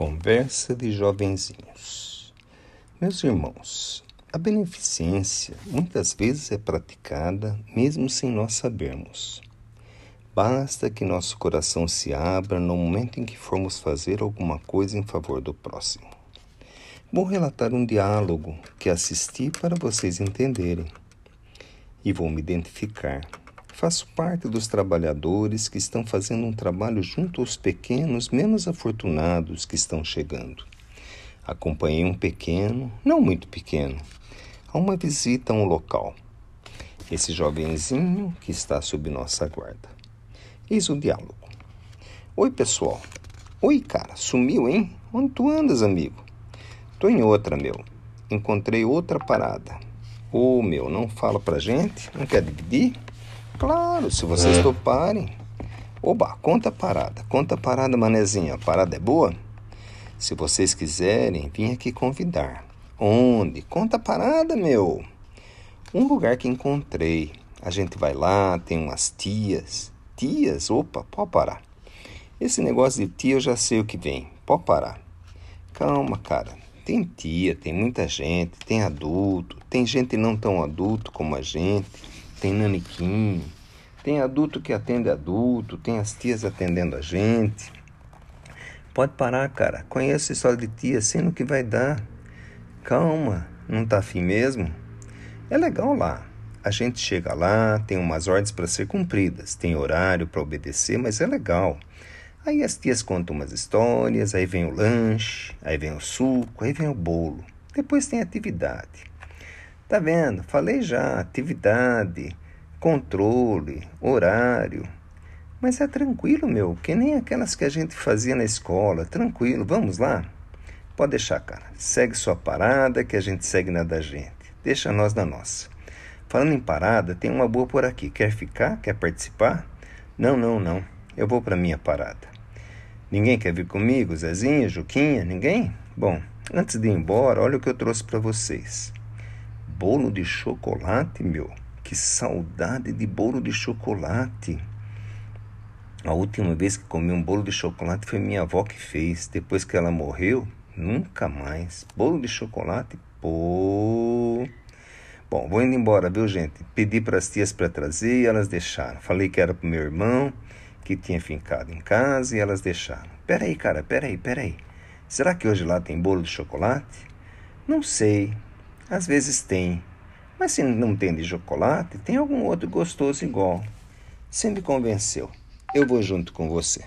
Conversa de jovenzinhos. Meus irmãos, a beneficência muitas vezes é praticada mesmo sem nós sabermos. Basta que nosso coração se abra no momento em que formos fazer alguma coisa em favor do próximo. Vou relatar um diálogo que assisti para vocês entenderem. E vou me identificar. Faço parte dos trabalhadores que estão fazendo um trabalho junto aos pequenos menos afortunados que estão chegando. Acompanhei um pequeno, não muito pequeno, a uma visita a um local. Esse jovenzinho que está sob nossa guarda. Eis o diálogo. Oi, pessoal. Oi, cara, sumiu, hein? Onde tu andas, amigo? Tô em outra, meu. Encontrei outra parada. Ô, oh, meu, não fala pra gente? Não quer dividir? Claro, se vocês é. toparem. Oba, conta a parada. Conta a parada, manezinha. A parada é boa? Se vocês quiserem, vim aqui convidar. Onde? Conta a parada, meu. Um lugar que encontrei. A gente vai lá, tem umas tias. Tias? Opa, pode parar. Esse negócio de tia eu já sei o que vem. Pode parar. Calma, cara. Tem tia, tem muita gente, tem adulto, tem gente não tão adulto como a gente tem naniquim, tem adulto que atende adulto, tem as tias atendendo a gente. Pode parar, cara. Conheço história de tia, sei no que vai dar. Calma, não tá afim mesmo? É legal lá. A gente chega lá, tem umas ordens para ser cumpridas, tem horário para obedecer, mas é legal. Aí as tias contam umas histórias, aí vem o lanche, aí vem o suco, aí vem o bolo. Depois tem atividade. Tá vendo? Falei já, atividade, controle, horário. Mas é tranquilo, meu, que nem aquelas que a gente fazia na escola. Tranquilo, vamos lá? Pode deixar, cara. Segue sua parada que a gente segue na da gente. Deixa nós na nossa. Falando em parada, tem uma boa por aqui. Quer ficar? Quer participar? Não, não, não. Eu vou para minha parada. Ninguém quer vir comigo? Zezinha, Juquinha? Ninguém? Bom, antes de ir embora, olha o que eu trouxe para vocês bolo de chocolate, meu. Que saudade de bolo de chocolate. A última vez que comi um bolo de chocolate foi minha avó que fez. Depois que ela morreu, nunca mais. Bolo de chocolate, pô. Bom, vou indo embora, viu, gente? Pedi para as tias para trazer e elas deixaram. Falei que era pro meu irmão, que tinha ficado em casa e elas deixaram. Peraí, cara, peraí, peraí. Será que hoje lá tem bolo de chocolate? Não sei. Às vezes tem, mas se não tem de chocolate, tem algum outro gostoso igual. Você me convenceu. Eu vou junto com você.